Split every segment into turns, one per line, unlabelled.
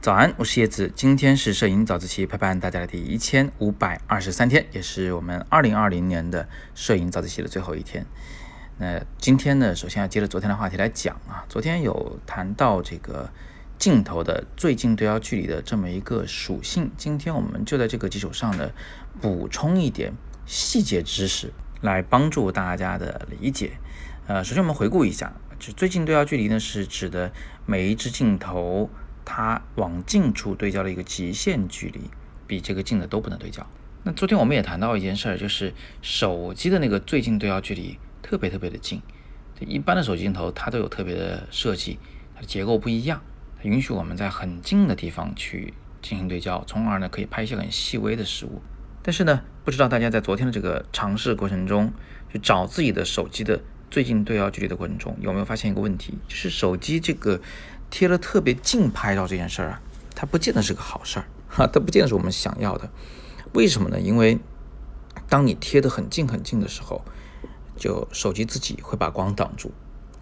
早安，我是叶子。今天是摄影早自习陪伴大家的第一千五百二十三天，也是我们二零二零年的摄影早自习的最后一天。那今天呢，首先要接着昨天的话题来讲啊。昨天有谈到这个镜头的最近对焦距离的这么一个属性，今天我们就在这个基础上呢，补充一点细节知识，来帮助大家的理解。呃，首先我们回顾一下，就最近对焦距离呢，是指的每一只镜头。它往近处对焦的一个极限距离，比这个近的都不能对焦。那昨天我们也谈到一件事儿，就是手机的那个最近对焦距离特别特别的近。一般的手机镜头它都有特别的设计，它的结构不一样，它允许我们在很近的地方去进行对焦，从而呢可以拍一些很细微的事物。但是呢，不知道大家在昨天的这个尝试过程中，去找自己的手机的最近对焦距离的过程中，有没有发现一个问题，就是手机这个。贴了特别近拍照这件事儿啊，它不见得是个好事儿哈，它不见得是我们想要的。为什么呢？因为当你贴得很近很近的时候，就手机自己会把光挡住。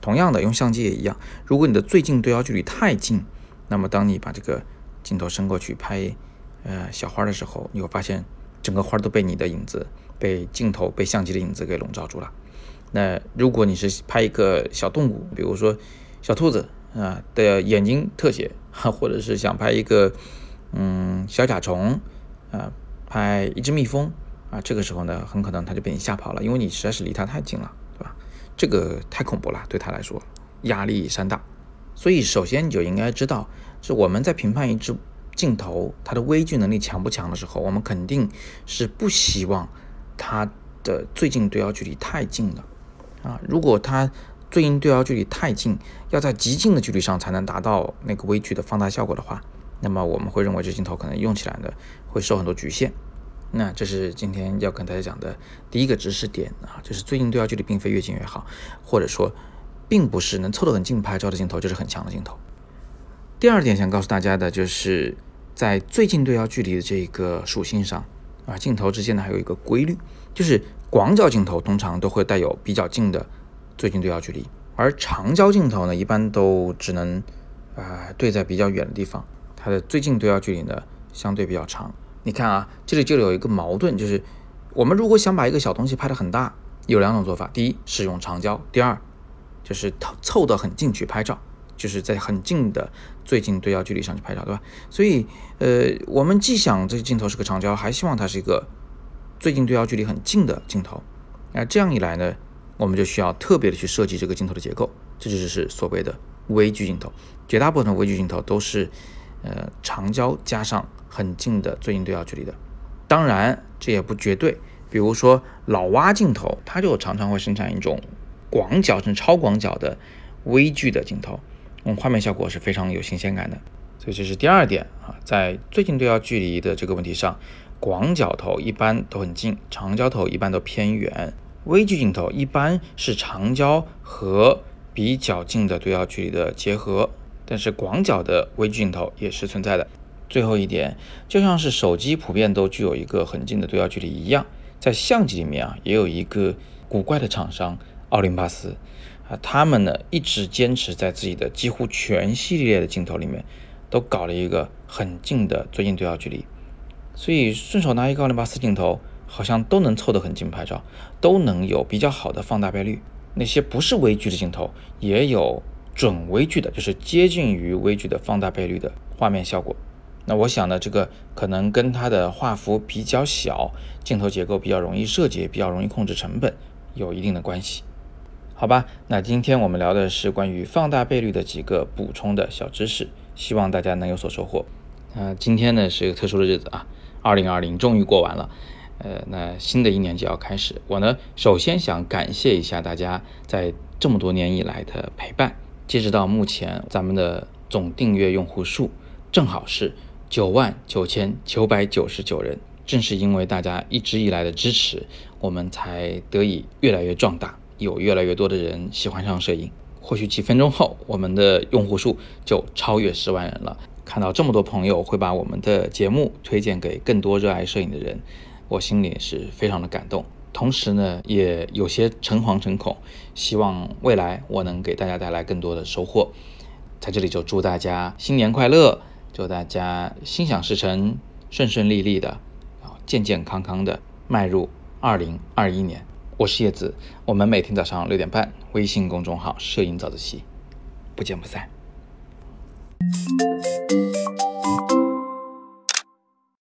同样的，用相机也一样。如果你的最近对焦距离太近，那么当你把这个镜头伸过去拍呃小花的时候，你会发现整个花都被你的影子、被镜头、被相机的影子给笼罩住了。那如果你是拍一个小动物，比如说小兔子。啊的眼睛特写，或者是想拍一个嗯小甲虫啊，拍一只蜜蜂啊，这个时候呢，很可能它就被你吓跑了，因为你实在是离它太近了，对吧？这个太恐怖了，对它来说压力山大。所以首先你就应该知道，是我们在评判一支镜头它的微距能力强不强的时候，我们肯定是不希望它的最近对焦距离太近的啊，如果它。最近对焦距离太近，要在极近的距离上才能达到那个微距的放大效果的话，那么我们会认为这镜头可能用起来呢会受很多局限。那这是今天要跟大家讲的第一个知识点啊，就是最近对焦距离并非越近越好，或者说并不是能凑得很近拍照的镜头就是很强的镜头。第二点想告诉大家的就是在最近对焦距离的这个属性上啊，镜头之间呢还有一个规律，就是广角镜头通常都会带有比较近的。最近对焦距离，而长焦镜头呢，一般都只能啊对在比较远的地方，它的最近对焦距离呢相对比较长。你看啊，这里就有一个矛盾，就是我们如果想把一个小东西拍得很大，有两种做法：第一是用长焦，第二就是凑凑得很近去拍照，就是在很近的最近对焦距离上去拍照，对吧？所以呃，我们既想这个镜头是个长焦，还希望它是一个最近对焦距离很近的镜头。那这样一来呢？我们就需要特别的去设计这个镜头的结构，这就是所谓的微距镜头。绝大部分微距镜头都是，呃，长焦加上很近的最近对焦距离的。当然，这也不绝对。比如说老蛙镜头，它就常常会生产一种广角甚至超广角的微距的镜头，嗯，画面效果是非常有新鲜感的。所以这是第二点啊，在最近对焦距离的这个问题上，广角头一般都很近，长焦头一般都偏远。微距镜头一般是长焦和比较近的对焦距离的结合，但是广角的微距镜头也是存在的。最后一点，就像是手机普遍都具有一个很近的对焦距离一样，在相机里面啊，也有一个古怪的厂商奥林巴斯啊，他们呢一直坚持在自己的几乎全系列的镜头里面都搞了一个很近的最近对焦距离，所以顺手拿一个奥林巴斯镜头。好像都能凑得很近拍照，都能有比较好的放大倍率。那些不是微距的镜头，也有准微距的，就是接近于微距的放大倍率的画面效果。那我想呢，这个可能跟它的画幅比较小，镜头结构比较容易设计，比较容易控制成本有一定的关系。好吧，那今天我们聊的是关于放大倍率的几个补充的小知识，希望大家能有所收获。啊，今天呢是一个特殊的日子啊，二零二零终于过完了。呃，那新的一年就要开始，我呢首先想感谢一下大家在这么多年以来的陪伴。截止到目前，咱们的总订阅用户数正好是九万九千九百九十九人。正是因为大家一直以来的支持，我们才得以越来越壮大，有越来越多的人喜欢上摄影。或许几分钟后，我们的用户数就超越十万人了。看到这么多朋友会把我们的节目推荐给更多热爱摄影的人。我心里是非常的感动，同时呢，也有些诚惶诚恐，希望未来我能给大家带来更多的收获。在这里就祝大家新年快乐，祝大家心想事成，顺顺利利的，然后，健健康康的迈入二零二一年。我是叶子，我们每天早上六点半，微信公众号“摄影早自习”，不见不散。